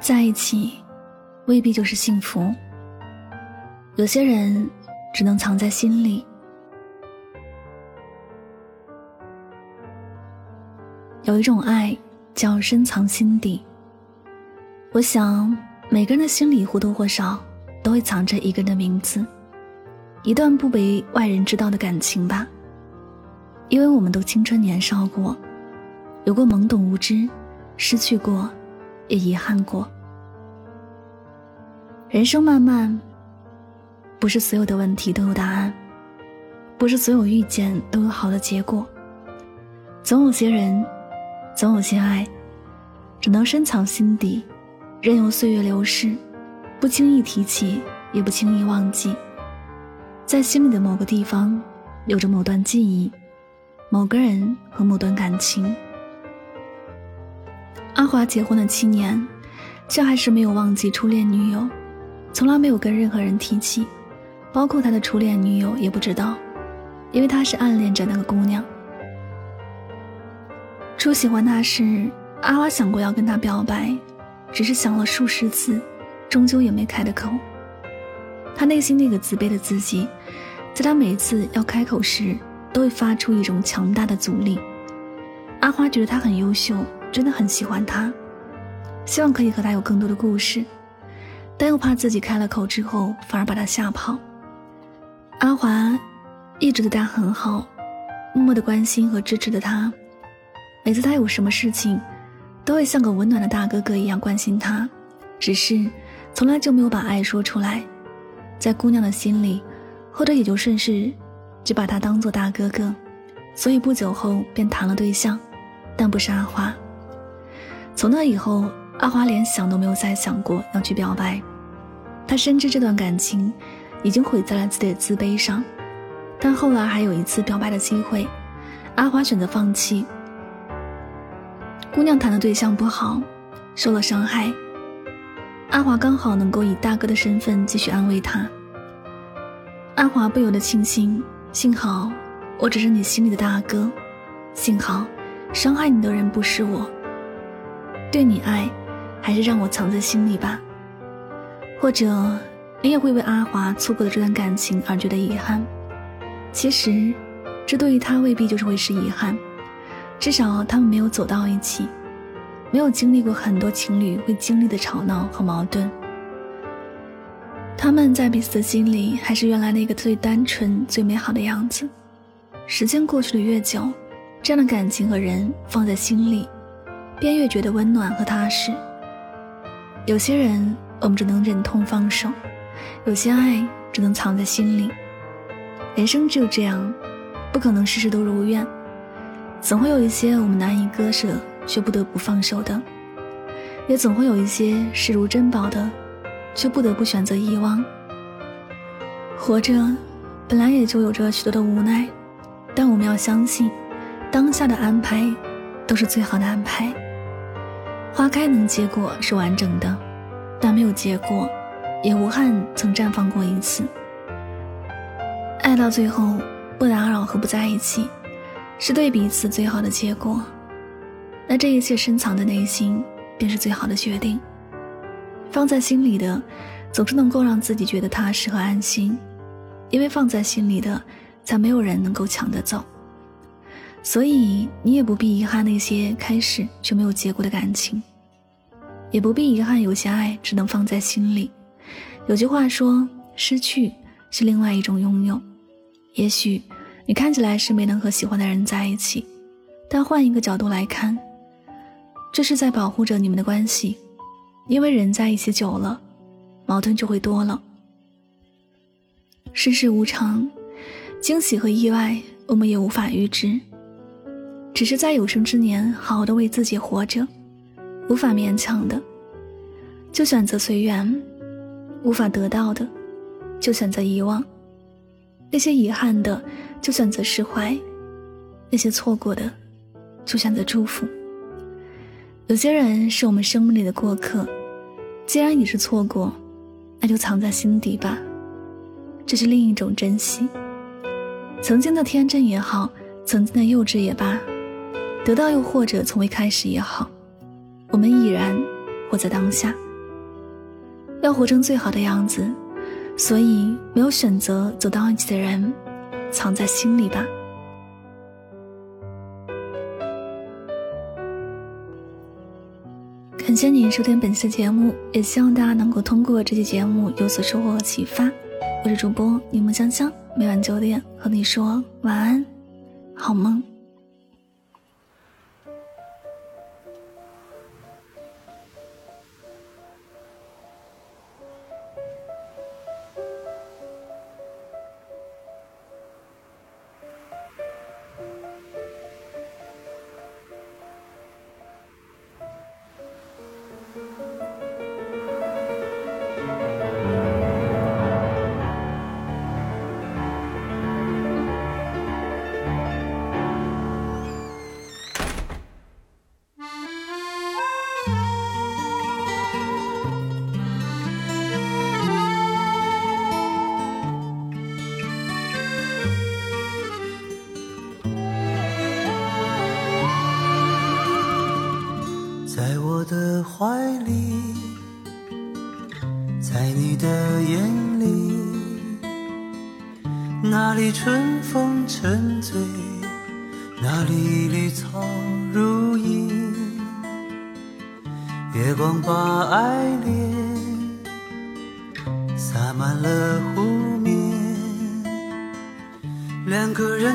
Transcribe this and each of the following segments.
在一起，未必就是幸福。有些人只能藏在心里。有一种爱叫深藏心底。我想，每个人的心里或多或少都会藏着一个人的名字，一段不被外人知道的感情吧。因为我们都青春年少过，有过懵懂无知，失去过，也遗憾过。人生漫漫，不是所有的问题都有答案，不是所有遇见都有好的结果。总有些人，总有些爱，只能深藏心底，任由岁月流逝，不轻易提起，也不轻易忘记。在心里的某个地方，有着某段记忆，某个人和某段感情。阿华结婚了七年，却还是没有忘记初恋女友。从来没有跟任何人提起，包括他的初恋女友也不知道，因为他是暗恋着那个姑娘。初喜欢他时，阿花想过要跟他表白，只是想了数十次，终究也没开的口。他内心那个自卑的自己，在他每次要开口时，都会发出一种强大的阻力。阿花觉得他很优秀，真的很喜欢他，希望可以和他有更多的故事。但又怕自己开了口之后，反而把他吓跑。阿华一直对他很好，默默的关心和支持着他。每次他有什么事情，都会像个温暖的大哥哥一样关心他，只是从来就没有把爱说出来。在姑娘的心里，后者也就顺势只把他当做大哥哥，所以不久后便谈了对象，但不是阿华。从那以后。阿华连想都没有再想过要去表白，他深知这段感情已经毁在了自己的自卑上，但后来还有一次表白的机会，阿华选择放弃。姑娘谈的对象不好，受了伤害，阿华刚好能够以大哥的身份继续安慰她。阿华不由得庆幸，幸好我只是你心里的大哥，幸好伤害你的人不是我，对你爱。还是让我藏在心里吧。或者，你也会为阿华错过的这段感情而觉得遗憾。其实，这对于他未必就是会是遗憾。至少他们没有走到一起，没有经历过很多情侣会经历的吵闹和矛盾。他们在彼此的心里还是原来那个最单纯、最美好的样子。时间过去的越久，这样的感情和人放在心里，便越觉得温暖和踏实。有些人，我们只能忍痛放手；有些爱，只能藏在心里。人生只有这样，不可能事事都如愿，总会有一些我们难以割舍却不得不放手的，也总会有一些视如珍宝的，却不得不选择遗忘。活着，本来也就有着许多的无奈，但我们要相信，当下的安排，都是最好的安排。花开能结果是完整的，但没有结果，也无憾曾绽放过一次。爱到最后，不打扰和不在一起，是对彼此最好的结果。那这一切深藏的内心，便是最好的决定。放在心里的，总是能够让自己觉得踏实和安心，因为放在心里的，才没有人能够抢得走。所以，你也不必遗憾那些开始却没有结果的感情，也不必遗憾有些爱只能放在心里。有句话说：“失去是另外一种拥有。”也许你看起来是没能和喜欢的人在一起，但换一个角度来看，这是在保护着你们的关系。因为人在一起久了，矛盾就会多了。世事无常，惊喜和意外我们也无法预知。只是在有生之年，好好的为自己活着，无法勉强的，就选择随缘；无法得到的，就选择遗忘；那些遗憾的，就选择释怀；那些错过的，就选择祝福。有些人是我们生命里的过客，既然已是错过，那就藏在心底吧，这是另一种珍惜。曾经的天真也好，曾经的幼稚也罢。得到又或者从未开始也好，我们已然活在当下。要活成最好的样子，所以没有选择走到一起的人，藏在心里吧。感谢您收听本期节目，也希望大家能够通过这期节目有所收获和启发。我是主播柠檬香香，每晚九点和你说晚安，好梦。在我的怀里，在你的眼里，那里春风沉醉，那里绿草如茵，月光把爱恋洒满了湖面，两个人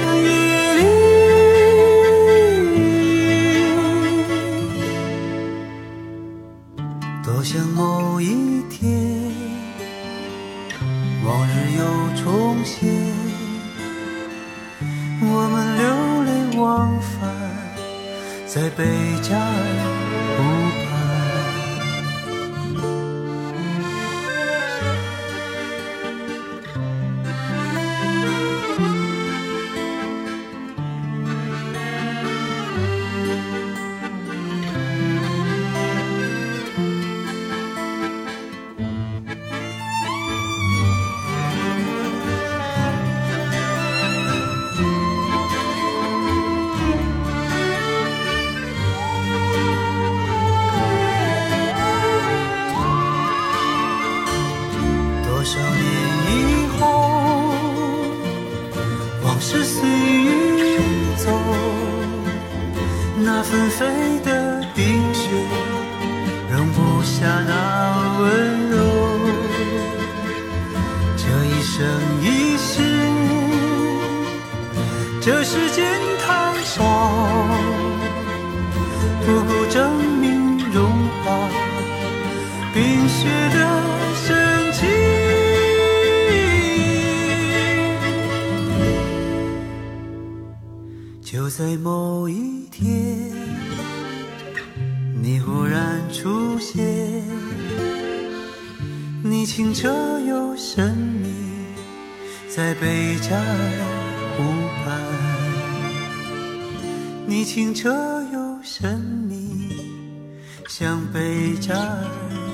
重现，我们流连忘返在贝加尔留下那温柔。这一生一世，这世间太少，不够证明清澈又神秘，在贝加尔湖畔。你清澈又神秘，像贝加尔。